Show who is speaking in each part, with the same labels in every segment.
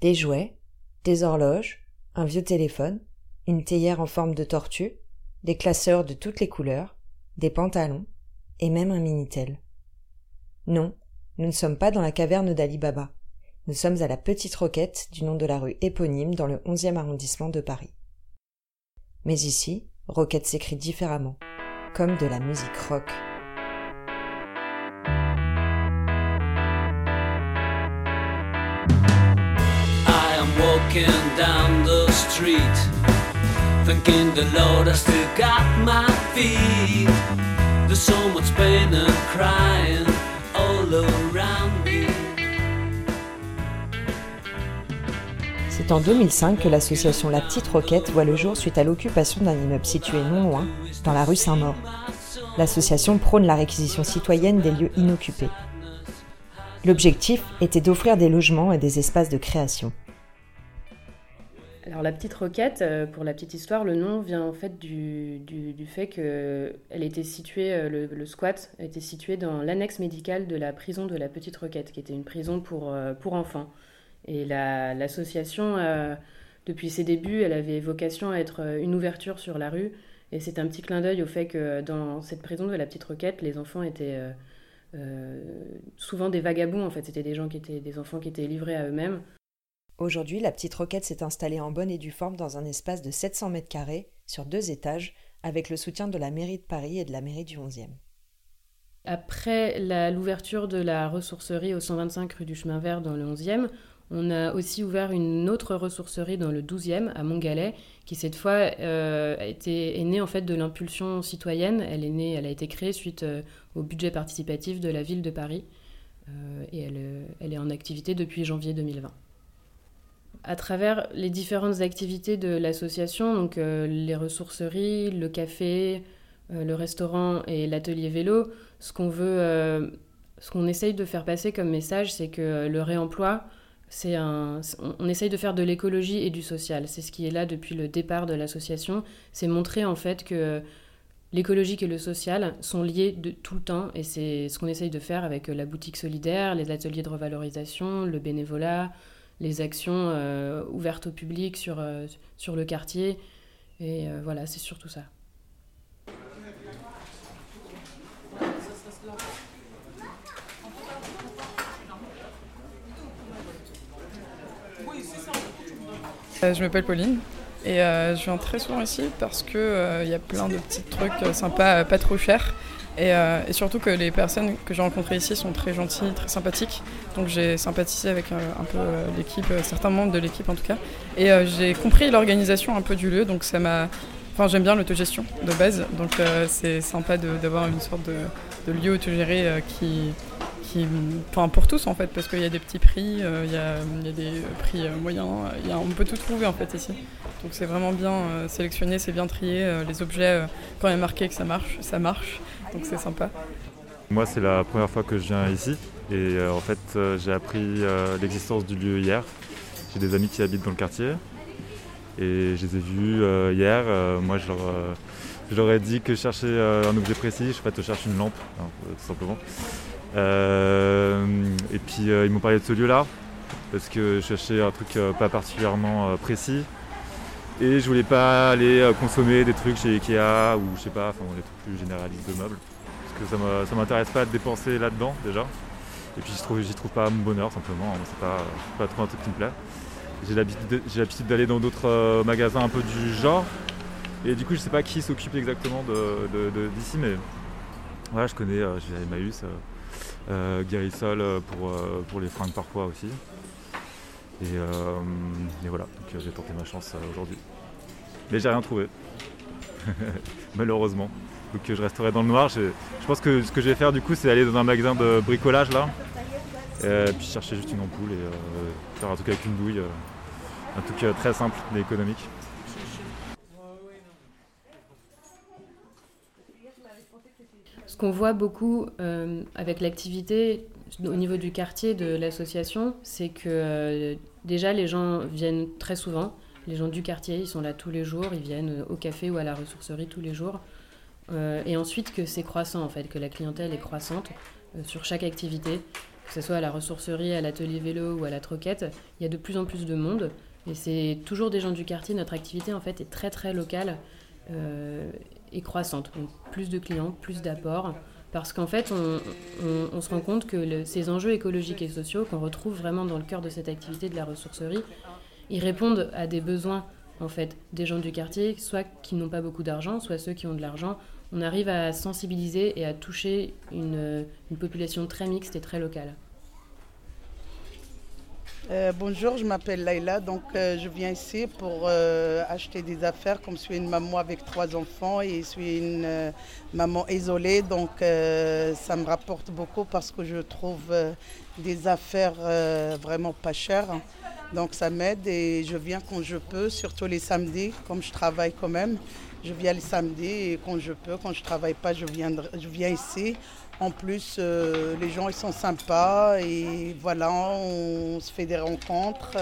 Speaker 1: Des jouets, des horloges, un vieux téléphone, une théière en forme de tortue, des classeurs de toutes les couleurs, des pantalons, et même un Minitel. Non, nous ne sommes pas dans la caverne d'Ali Baba. Nous sommes à la Petite Roquette du nom de la rue éponyme dans le 11e arrondissement de Paris. Mais ici, Roquette s'écrit différemment, comme de la musique rock. C'est en 2005 que l'association La Petite Roquette voit le jour suite à l'occupation d'un immeuble situé non loin, dans la rue Saint-Maur. L'association prône la réquisition citoyenne des lieux inoccupés. L'objectif était d'offrir des logements et des espaces de création.
Speaker 2: Alors la petite roquette, euh, pour la petite histoire, le nom vient en fait du, du, fait que elle était située, euh, le, squat était situé dans l'annexe médicale de la prison de la petite roquette, qui était une prison pour, euh, pour enfants. Et la- l'association, euh, depuis ses débuts, elle avait vocation à être euh, une ouverture sur la rue. Et c'est un petit clin d'œil au fait que dans cette prison de la petite roquette, les enfants étaient euh, euh, souvent des vagabonds. En fait, c'était des gens qui étaient des enfants qui étaient livrés à eux-mêmes.
Speaker 1: Aujourd'hui, la petite roquette s'est installée en bonne et due forme dans un espace de 700 mètres carrés sur deux étages avec le soutien de la mairie de Paris et de la mairie du 11e.
Speaker 2: Après l'ouverture de la ressourcerie au 125 rue du Chemin Vert dans le 11e, on a aussi ouvert une autre ressourcerie dans le 12e à Montgalais, qui cette fois euh, est née en fait de l'impulsion citoyenne. Elle est née, elle a été créée suite euh, au budget participatif de la ville de Paris, Euh, et euh, elle est en activité depuis janvier 2020. À travers les différentes activités de l'association, donc euh, les ressourceries, le café, euh, le restaurant et l'atelier vélo, ce qu'on veut, euh, ce qu'on essaye de faire passer comme message, c'est que le réemploi, c'est un, on, on essaye de faire de l'écologie et du social. C'est ce qui est là depuis le départ de l'association. C'est montrer en fait que l'écologique et le social sont liés de tout le temps, et c'est ce qu'on essaye de faire avec la boutique solidaire, les ateliers de revalorisation, le bénévolat, les actions euh, ouvertes au public sur, euh, sur le quartier. Et euh, voilà, c'est surtout ça.
Speaker 3: Je m'appelle Pauline et je viens très souvent ici parce qu'il y a plein de petits trucs sympas, pas trop chers. Et, euh, et surtout que les personnes que j'ai rencontrées ici sont très gentilles, très sympathiques. Donc j'ai sympathisé avec euh, un peu euh, l'équipe, certains membres de l'équipe en tout cas. Et j'ai compris l'organisation un peu du lieu, donc ça m'a... Enfin j'aime bien l'autogestion de base, donc c'est sympa d'avoir une sorte de, lieu autogéré qui, enfin pour tous en fait, parce qu'il y a des petits prix, euh, il y, a, des prix euh, moyens, on peut tout trouver en fait ici. Donc c'est vraiment bien euh, sélectionné, c'est bien trié, les objets, quand il a marqué que ça marche, ça marche, donc c'est sympa.
Speaker 4: Moi, c'est la première fois que je viens ici et en fait, j'ai appris l'existence du lieu hier. J'ai des amis qui habitent dans le quartier et je les ai vus hier. Moi, je leur, ai dit que euh, un objet précis. Je cherche une lampe, hein, tout simplement. Euh, et puis, euh, ils m'ont parlé de ce lieu-là parce que je cherchais un truc euh, pas particulièrement précis. Et je voulais pas aller consommer des trucs chez Ikea ou je sais pas, enfin des trucs plus généralistes de meubles parce que ça m'intéresse pas de dépenser là-dedans déjà. Et puis j'y trouve, pas mon bonheur simplement, c'est pas, pas trop un truc qui me plaît. J'ai l'habitude, de- j'ai l'habitude d'aller dans d'autres magasins un peu du genre. Et du coup je sais pas qui s'occupe exactement d'ici mais voilà je connais, euh, à Emmaüs, euh, Guérissol euh, pour, euh, pour les fringues parfois aussi. Et, euh, et voilà, donc euh, j'ai tenté ma chance euh, aujourd'hui. Mais j'ai rien trouvé. Malheureusement. Donc euh, je resterai dans le noir. Je, je pense que ce que je vais faire du coup c'est aller dans un magasin de bricolage là. Et puis chercher juste une ampoule et euh, faire un truc avec une douille. euh, un truc euh, très simple mais économique.
Speaker 2: Ce qu'on voit beaucoup euh, avec l'activité au niveau du quartier de l'association, c'est que euh, déjà les gens viennent très souvent. Les gens du quartier, ils sont là tous les jours, ils viennent au café ou à la ressourcerie tous les jours. Euh, et ensuite que c'est croissant en fait, que la clientèle est croissante sur chaque activité, que ce soit à la ressourcerie, à l'atelier vélo ou à la troquette, il y a de plus en plus de monde. Et c'est toujours des gens du quartier. Notre activité, en fait, est très, très locale et croissante. Donc, plus de clients, plus d'apports. Parce qu'en fait, on, se rend compte que ces enjeux écologiques et sociaux qu'on retrouve vraiment dans le cœur de cette activité de la ressourcerie, ils répondent à des besoins en fait des gens du quartier, soit qui n'ont pas beaucoup d'argent, soit ceux qui ont de l'argent. On arrive à sensibiliser et à toucher une population très mixte et très locale.
Speaker 5: Euh, bonjour, je m'appelle Laila, donc euh, je viens ici pour euh, acheter des affaires comme je suis une maman avec trois enfants et je suis une maman isolée, donc ça me rapporte beaucoup parce que je trouve des affaires vraiment pas chères. Donc ça m'aide et je viens quand je peux, surtout les samedis, comme je travaille quand même. Je viens les samedis et quand je peux, quand je travaille pas, je viens, je viens ici. En plus, euh, les gens ils sont sympas et voilà, on se fait des rencontres.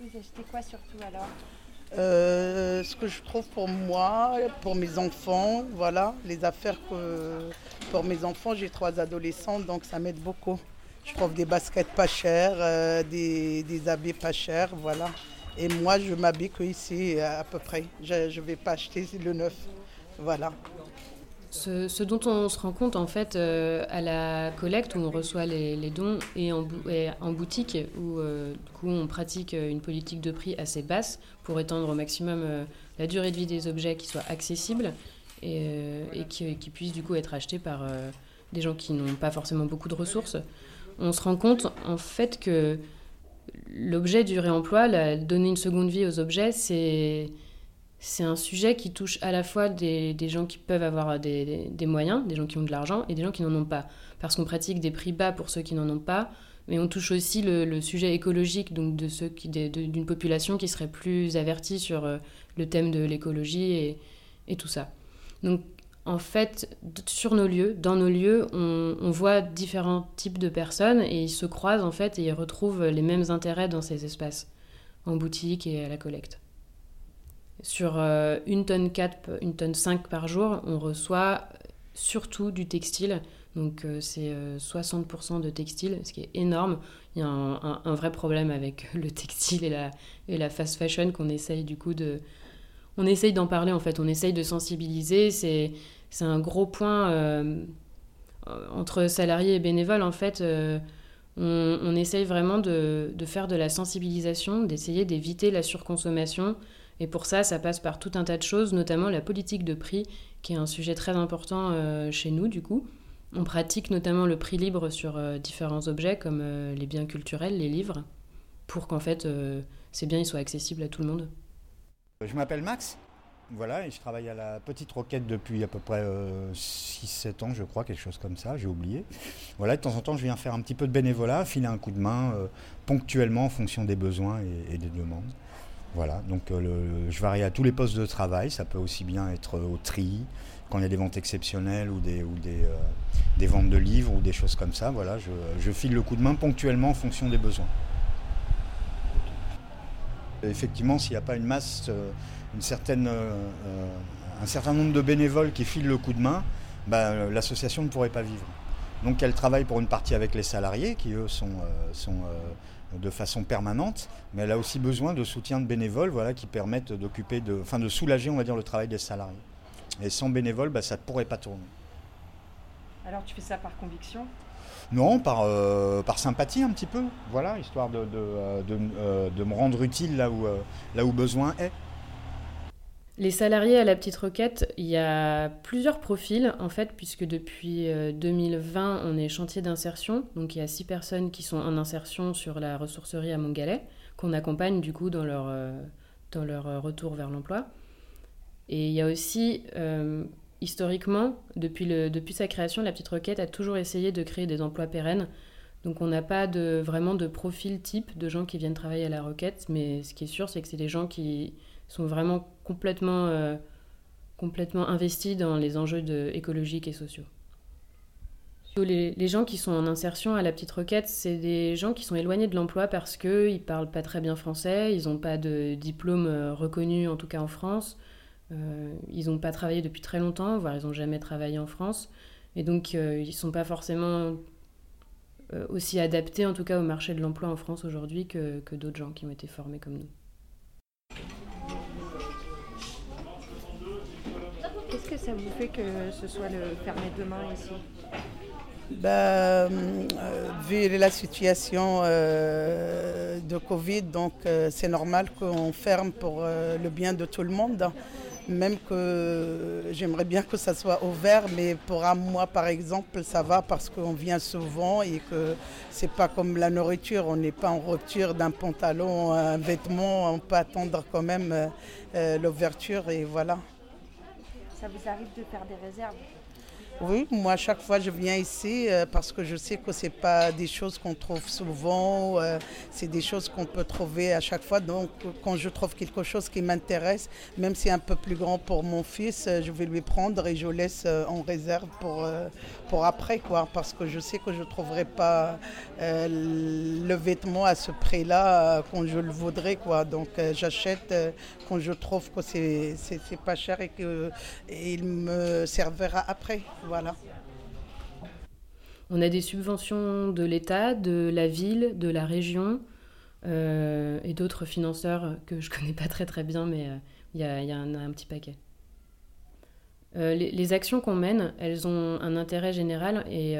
Speaker 6: Vous achetez quoi surtout alors?
Speaker 5: euh, ce que je trouve pour moi, pour mes enfants, voilà, les affaires que pour mes enfants, j'ai trois adolescents, donc ça m'aide beaucoup. Je trouve des baskets pas chères, euh, des, des, habits pas chers, voilà. Et moi, je m'habille que ici à peu près. Je ne vais pas acheter le neuf, voilà.
Speaker 2: Ce, dont on se rend compte en fait euh, à la collecte où on reçoit les, dons et en, en, boutique où euh, du coup, on pratique une politique de prix assez basse pour étendre au maximum euh, la durée de vie des objets qui soient accessibles et, et qui, qui, puissent du coup être achetés par des gens qui n'ont pas forcément beaucoup de ressources. On se rend compte en fait que l'objet du réemploi, donner une seconde vie aux objets, c'est c'est un sujet qui touche à la fois des, gens qui peuvent avoir des, moyens, des gens qui ont de l'argent, et des gens qui n'en ont pas. Parce qu'on pratique des prix bas pour ceux qui n'en ont pas, mais on touche aussi le, sujet écologique, donc de ceux d'une population qui serait plus avertie sur euh, le thème de l'écologie et, et, tout ça. Donc en fait, sur nos lieux, dans nos lieux, on, voit différents types de personnes et ils se croisent en fait et ils retrouvent les mêmes intérêts dans ces espaces, en boutique et à la collecte. Sur euh, une tonne 4, une tonne 5 par jour, on reçoit surtout du textile. Donc euh, c'est 60% euh, de textile, ce qui est énorme. Il y a un, vrai problème avec le textile et la fast fashion qu'on essaye du coup de... On essaye d'en parler en fait, on essaye de sensibiliser. C'est, un gros point entre salariés et bénévoles en fait. On, on, essaye vraiment de, faire de la sensibilisation, d'essayer d'éviter la surconsommation et pour ça, ça passe par tout un tas de choses, notamment la politique de prix, qui est un sujet très important euh, chez nous, du coup. On pratique notamment le prix libre sur euh, différents objets, comme euh, les biens culturels, les livres, pour qu'en fait, ces biens soient accessibles à tout le monde.
Speaker 7: Je m'appelle Max, voilà, et je travaille à la Petite Roquette depuis à peu près 6-7 ans, je crois, quelque chose comme ça, j'ai oublié. Voilà, de temps en temps, je viens faire un petit peu de bénévolat, filer un coup de main ponctuellement en fonction des besoins et des demandes. Voilà, donc euh, je varie à tous les postes de travail. Ça peut aussi bien être au tri, quand il y a des ventes exceptionnelles ou euh, des ventes de livres ou des choses comme ça. Voilà, je, file le coup de main ponctuellement en fonction des besoins. Effectivement, s'il n'y a pas une masse, euh, une certaine, un certain nombre de bénévoles qui filent le coup de main, bah, l'association ne pourrait pas vivre. Donc elle travaille pour une partie avec les salariés qui eux sont, de façon permanente, mais elle a aussi besoin de soutien de bénévoles voilà, qui permettent d'occuper, de, de soulager on va dire, le travail des salariés. Et sans bénévoles, bah, ça ne pourrait pas tourner.
Speaker 6: Alors tu fais ça par conviction?
Speaker 7: Non, par, euh, par sympathie un petit peu, voilà, histoire de, de, euh, euh, de, me rendre utile là où, besoin est.
Speaker 2: Les salariés à la petite requête, il y a plusieurs profils en fait, puisque depuis 2020, euh, on est chantier d'insertion. Donc il y a six personnes qui sont en insertion sur la ressourcerie à Montgalet, qu'on accompagne du coup dans leur, retour vers l'emploi. Et il y a aussi, historiquement, depuis, sa création, la petite requête a toujours essayé de créer des emplois pérennes. Donc on n'a pas vraiment de profil type de gens qui viennent travailler à la requête, mais ce qui est sûr, c'est que c'est des gens qui sont vraiment complètement, euh, complètement investis dans les enjeux écologiques et sociaux. Les, les, gens qui sont en insertion à la petite requête, c'est des gens qui sont éloignés de l'emploi parce qu'ils ne parlent pas très bien français, ils n'ont pas de diplôme euh, reconnu, en tout cas en France, ils n'ont pas travaillé depuis très longtemps, voire ils n'ont jamais travaillé en France, et donc ils ne sont pas forcément euh, aussi adaptés en tout cas au marché de l'emploi en France aujourd'hui que, que d'autres gens qui ont été formés comme nous.
Speaker 6: Qu'est-ce que ça vous fait que ce soit le permis demain ici?
Speaker 5: Euh, vu la situation euh, de Covid, donc euh, c'est normal qu'on ferme pour euh, le bien de tout le monde. Même que j'aimerais bien que ça soit ouvert, mais pour un mois par exemple, ça va parce qu'on vient souvent et que c'est pas comme la nourriture, on n'est pas en rupture d'un pantalon, un vêtement, on peut attendre quand même euh, euh, l'ouverture et voilà.
Speaker 6: Ça vous arrive de faire des réserves?
Speaker 5: Oui, moi, chaque fois, je viens ici euh, parce que je sais que ce n'est pas des choses qu'on trouve souvent, euh, c'est des choses qu'on peut trouver à chaque fois. Donc, quand je trouve quelque chose qui m'intéresse, même si c'est un peu plus grand pour mon fils, euh, je vais lui prendre et je laisse en réserve pour, pour après, quoi, parce que je sais que je ne trouverai pas le vêtement à ce prix-là quand je le voudrais, quoi. Donc, j'achète quand je trouve que c'est pas cher et qu'il me servira après.
Speaker 2: On a des subventions de l'État, de la ville, de la région euh, et d'autres financeurs que je connais pas très très bien, mais euh, il y y a un, petit paquet. Euh, les, actions qu'on mène, elles ont un intérêt général et,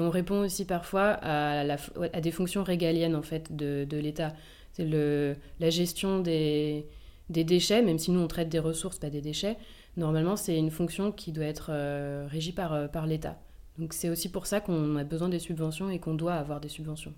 Speaker 2: on répond aussi parfois à, des fonctions régaliennes en fait de, l'État. C'est la gestion des, des déchets, même si nous on traite des ressources, pas des déchets. Normalement, c'est une fonction qui doit être euh, régie par, euh, par l'État. Donc c'est aussi pour ça qu'on a besoin des subventions et qu'on doit avoir des subventions.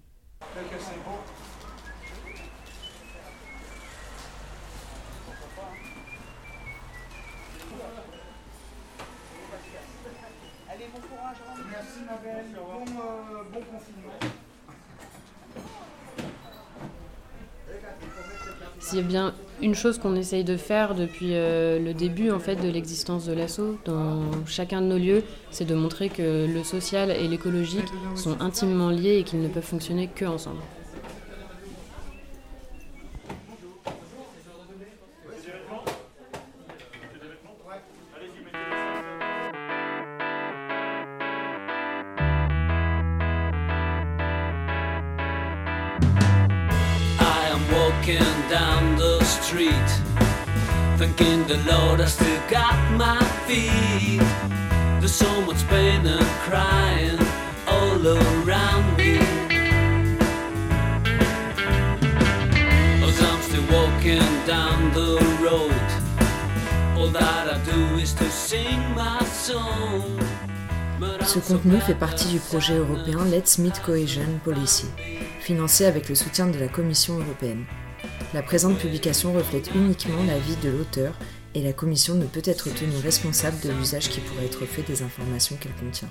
Speaker 2: S'il y a bien une chose qu'on essaye de faire depuis euh, le début en fait de l'existence de l'assaut dans chacun de nos lieux, c'est de montrer que le social et l'écologique sont intimement liés et qu'ils ne peuvent fonctionner que ensemble.
Speaker 8: Walking down the street, thanking the Lord I still got my feet. There's so much pain and crying all around me. As I'm still walking down the road, all that I do is to sing my song.
Speaker 1: Ce contenu fait partie du projet européen. Let's Meet Cohesion Policy, financé avec le soutien de la Commission européenne. La présente publication reflète uniquement l'avis de l'auteur et la Commission ne peut être tenue responsable de l'usage qui pourrait être fait des informations qu'elle contient.